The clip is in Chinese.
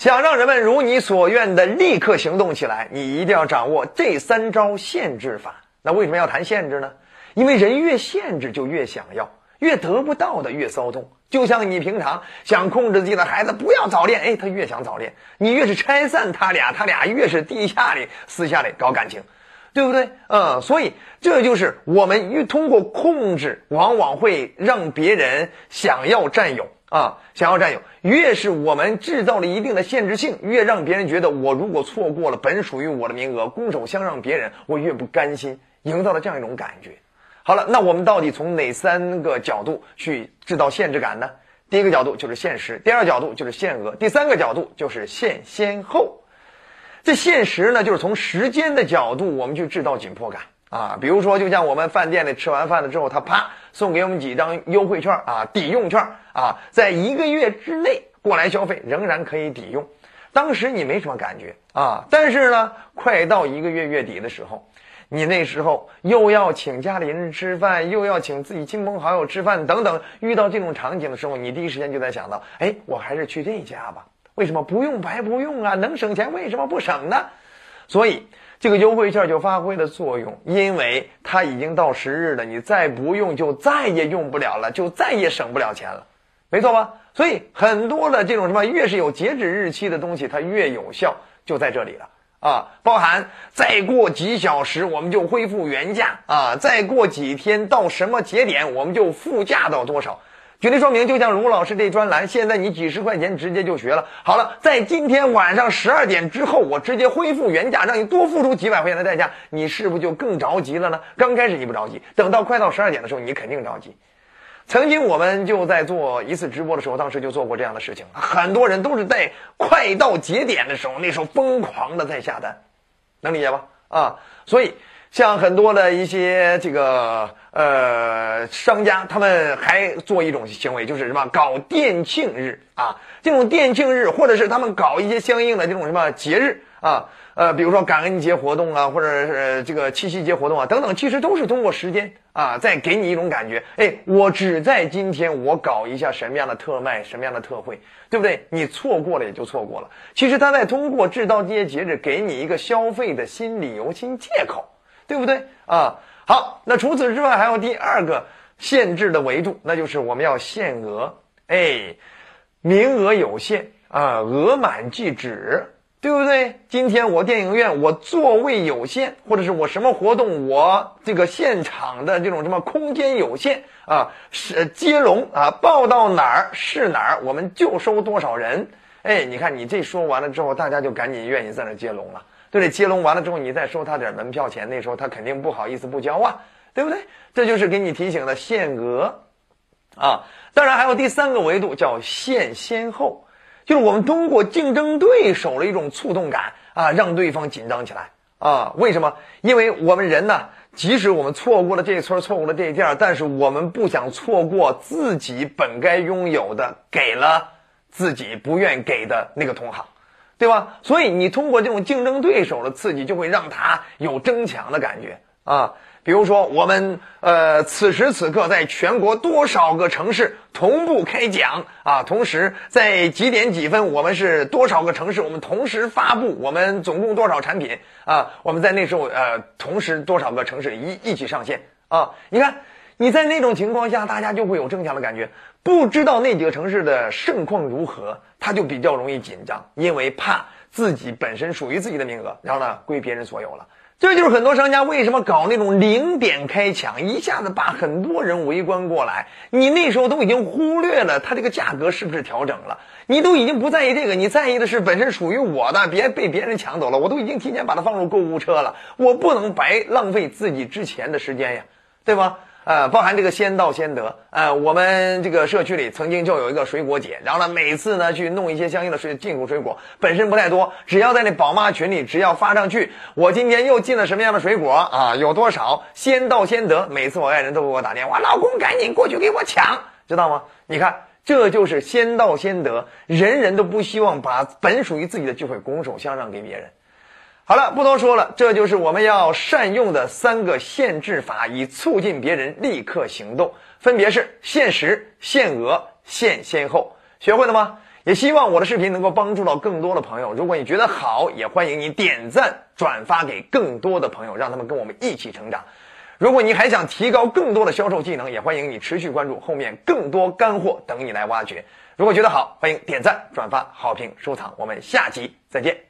想让人们如你所愿的立刻行动起来，你一定要掌握这三招限制法。那为什么要谈限制呢？因为人越限制就越想要，越得不到的越骚动。就像你平常想控制自己的孩子不要早恋，哎，他越想早恋；你越是拆散他俩，他俩越是地下里私下里搞感情，对不对？嗯，所以这就是我们越通过控制，往往会让别人想要占有啊，想要占有。越是我们制造了一定的限制性，越让别人觉得我如果错过了本属于我的名额，拱手相让别人，我越不甘心，营造了这样一种感觉。好了，那我们到底从哪三个角度去制造限制感呢？第一个角度就是现实，第二个角度就是限额，第三个角度就是限先后。这现实呢，就是从时间的角度，我们去制造紧迫感啊。比如说，就像我们饭店里吃完饭了之后，他啪送给我们几张优惠券啊，抵用券啊，在一个月之内过来消费仍然可以抵用。当时你没什么感觉啊，但是呢，快到一个月月底的时候。你那时候又要请家里人吃饭，又要请自己亲朋好友吃饭，等等，遇到这种场景的时候，你第一时间就在想到，哎，我还是去这家吧？为什么不用白不用啊？能省钱为什么不省呢？所以这个优惠券就发挥了作用，因为它已经到时日了，你再不用就再也用不了了，就再也省不了钱了，没错吧？所以很多的这种什么，越是有截止日期的东西，它越有效，就在这里了。啊，包含再过几小时我们就恢复原价啊，再过几天到什么节点我们就副价到多少。举例说明，就像卢老师这专栏，现在你几十块钱直接就学了。好了，在今天晚上十二点之后，我直接恢复原价，让你多付出几百块钱的代价，你是不是就更着急了呢？刚开始你不着急，等到快到十二点的时候，你肯定着急。曾经我们就在做一次直播的时候，当时就做过这样的事情。很多人都是在快到节点的时候，那时候疯狂的在下单，能理解吧？啊，所以像很多的一些这个呃商家，他们还做一种行为，就是什么搞店庆日啊，这种店庆日，或者是他们搞一些相应的这种什么节日啊。呃，比如说感恩节活动啊，或者是这个七夕节活动啊，等等，其实都是通过时间啊，再给你一种感觉。哎，我只在今天我搞一下什么样的特卖，什么样的特惠，对不对？你错过了也就错过了。其实他在通过制造这些节日，给你一个消费的新理由、新借口，对不对啊？好，那除此之外还有第二个限制的维度，那就是我们要限额。哎，名额有限啊，额满即止。对不对？今天我电影院我座位有限，或者是我什么活动我这个现场的这种什么空间有限啊，是接龙啊，报到哪儿是哪儿，我们就收多少人。哎，你看你这说完了之后，大家就赶紧愿意在那接龙了，对？接龙完了之后，你再收他点门票钱，那时候他肯定不好意思不交啊，对不对？这就是给你提醒的限额啊。当然还有第三个维度叫限先后。就是我们通过竞争对手的一种触动感啊，让对方紧张起来啊。为什么？因为我们人呢，即使我们错过了这村，错过了这一店，但是我们不想错过自己本该拥有的，给了自己不愿给的那个同行，对吧？所以你通过这种竞争对手的刺激，就会让他有争抢的感觉啊。比如说，我们呃，此时此刻在全国多少个城市同步开奖啊？同时在几点几分，我们是多少个城市，我们同时发布，我们总共多少产品啊？我们在那时候呃，同时多少个城市一一起上线啊？你看你在那种情况下，大家就会有争抢的感觉，不知道那几个城市的盛况如何，他就比较容易紧张，因为怕自己本身属于自己的名额，然后呢归别人所有了。这就是很多商家为什么搞那种零点开抢，一下子把很多人围观过来。你那时候都已经忽略了它这个价格是不是调整了，你都已经不在意这个，你在意的是本身属于我的，别被别人抢走了。我都已经提前把它放入购物车了，我不能白浪费自己之前的时间呀，对吧？呃，包含这个先到先得。呃，我们这个社区里曾经就有一个水果姐，然后呢，每次呢去弄一些相应的水进口水果，本身不太多，只要在那宝妈群里，只要发上去，我今天又进了什么样的水果啊，有多少，先到先得。每次我爱人都给我打电话，老公赶紧过去给我抢，知道吗？你看，这就是先到先得，人人都不希望把本属于自己的机会拱手相让给别人。好了，不多说了，这就是我们要善用的三个限制法，以促进别人立刻行动，分别是限时、限额、限先后。学会了吗？也希望我的视频能够帮助到更多的朋友。如果你觉得好，也欢迎你点赞转发给更多的朋友，让他们跟我们一起成长。如果你还想提高更多的销售技能，也欢迎你持续关注，后面更多干货等你来挖掘。如果觉得好，欢迎点赞、转发、好评、收藏。我们下期再见。